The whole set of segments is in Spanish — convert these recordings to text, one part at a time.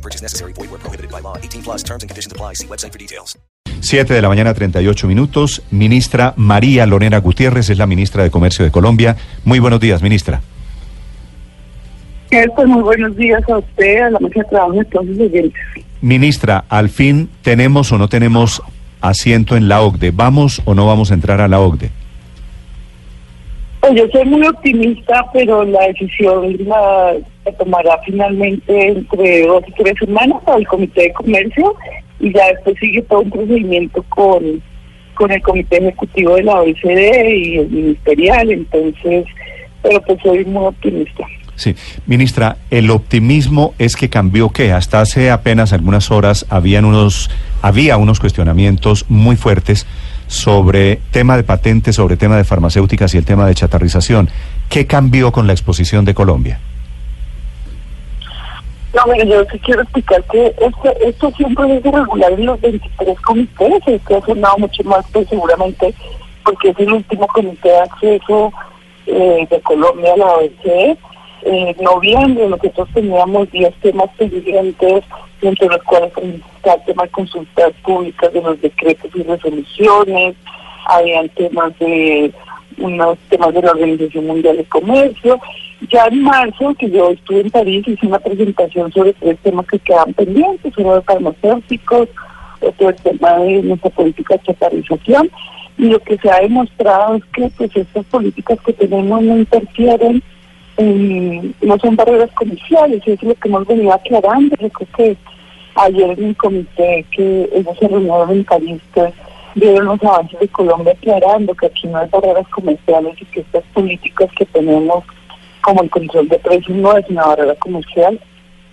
No purchase necessary. Void where prohibited by law. 18 plus terms and conditions apply. See website for details. 7 de la mañana, 38 minutos. Ministra María Lorena Gutiérrez es la ministra de Comercio de Colombia. Muy buenos días, ministra. Pues muy buenos días a usted, a la mesa de trabajo de todos los oyentes. Ministra, al fin, ¿tenemos o no tenemos asiento en la OCDE? ¿Vamos o no vamos a entrar a la OCDE? Pues yo soy muy optimista, pero la decisión la, se tomará finalmente entre dos y tres semanas al Comité de Comercio y ya después sigue todo un procedimiento con, con el Comité Ejecutivo de la OECD y el Ministerial, entonces, pero pues soy muy optimista. Sí, ministra, el optimismo es que cambió que hasta hace apenas algunas horas habían unos, había unos cuestionamientos muy fuertes sobre tema de patentes, sobre tema de farmacéuticas y el tema de chatarrización. ¿Qué cambió con la exposición de Colombia? No, mire, yo sí quiero explicar que esto, esto siempre es regular en los 23 comités, esto ha sonado mucho más, pues seguramente, porque es el último comité de acceso eh, de Colombia a la OECD. En noviembre nosotros teníamos 10 temas pendientes, entre los cuales está el tema de consultas públicas de los decretos y resoluciones, habían temas de unos temas de la Organización Mundial de Comercio. Ya en marzo, que yo estuve en París, hice una presentación sobre tres temas que quedan pendientes, uno de farmacéuticos, otro el tema de nuestra política de chatarrización, y lo que se ha demostrado es que pues estas políticas que tenemos no interfieren no son barreras comerciales, eso es lo que hemos venido aclarando. Yo creo que ayer en el comité que ellos se reunieron en París, pues, vieron los avances de Colombia aclarando que aquí no hay barreras comerciales y que estas políticas que tenemos, como el control de precios, no es una barrera comercial.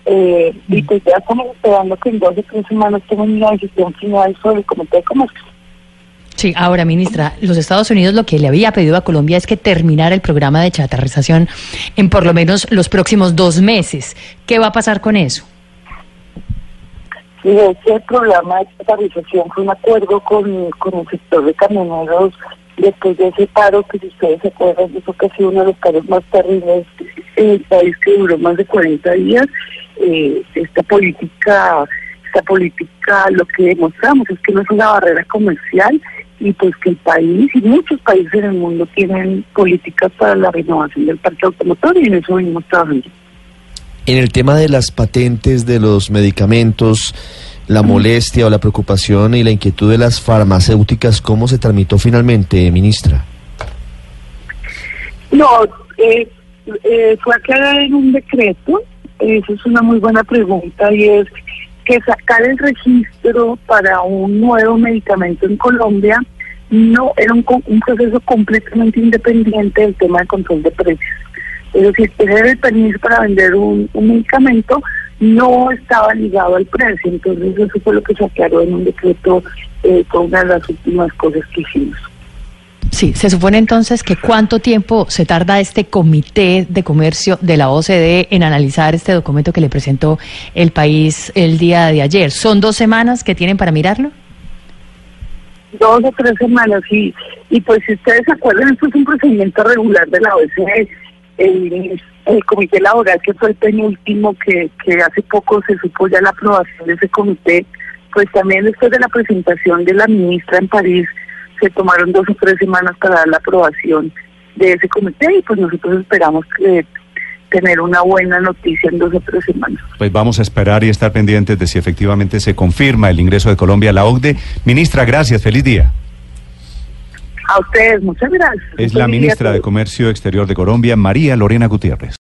Eh, y pues ya estamos esperando que en dos o tres semanas tengan una decisión final sobre el comité de comercio. Sí, ahora, ministra, los Estados Unidos lo que le había pedido a Colombia es que terminara el programa de chatarrización en por lo menos los próximos dos meses. ¿Qué va a pasar con eso? Sí, ese programa de chatarrización fue un acuerdo con, con el sector de camioneros después de ese paro que si ustedes se acuerdan, eso que ha sido uno de los paros más terribles en el país que duró más de 40 días. Eh, esta política, esta política lo que demostramos es que no es una barrera comercial, y pues que el país y muchos países en el mundo tienen políticas para la renovación del parque automotor y en eso venimos trabajando. En el tema de las patentes de los medicamentos, la molestia o la preocupación y la inquietud de las farmacéuticas, ¿cómo se tramitó finalmente, ministra? No, eh, eh, fue aclarar en un decreto, eso es una muy buena pregunta y es que sacar el registro para un nuevo medicamento en Colombia no era un, un proceso completamente independiente del tema de control de precios. Es decir, tener el permiso para vender un, medicamento no estaba ligado al precio. Entonces eso fue lo que se aclaró en un decreto eh, con una de las últimas cosas que hicimos. Sí, se supone entonces que cuánto tiempo se tarda este comité de comercio de la OCDE en analizar este documento que le presentó el país el día de ayer. ¿Son dos semanas que tienen para mirarlo? Dos o tres semanas, sí. Y pues si ustedes se acuerdan, esto es un procedimiento regular de la OCDE. El, comité laboral, que fue el penúltimo, que, que hace poco se supo ya la aprobación de ese comité, pues también después de la presentación de la ministra en París, se tomaron dos o tres semanas para dar la aprobación de ese comité y pues nosotros esperamos que tener una buena noticia en dos o tres semanas. Pues vamos a esperar y estar pendientes de si efectivamente se confirma el ingreso de Colombia a la OCDE. Ministra, gracias, feliz día. A ustedes, muchas gracias. Es la ministra de Comercio Exterior de Colombia, María Lorena Gutiérrez.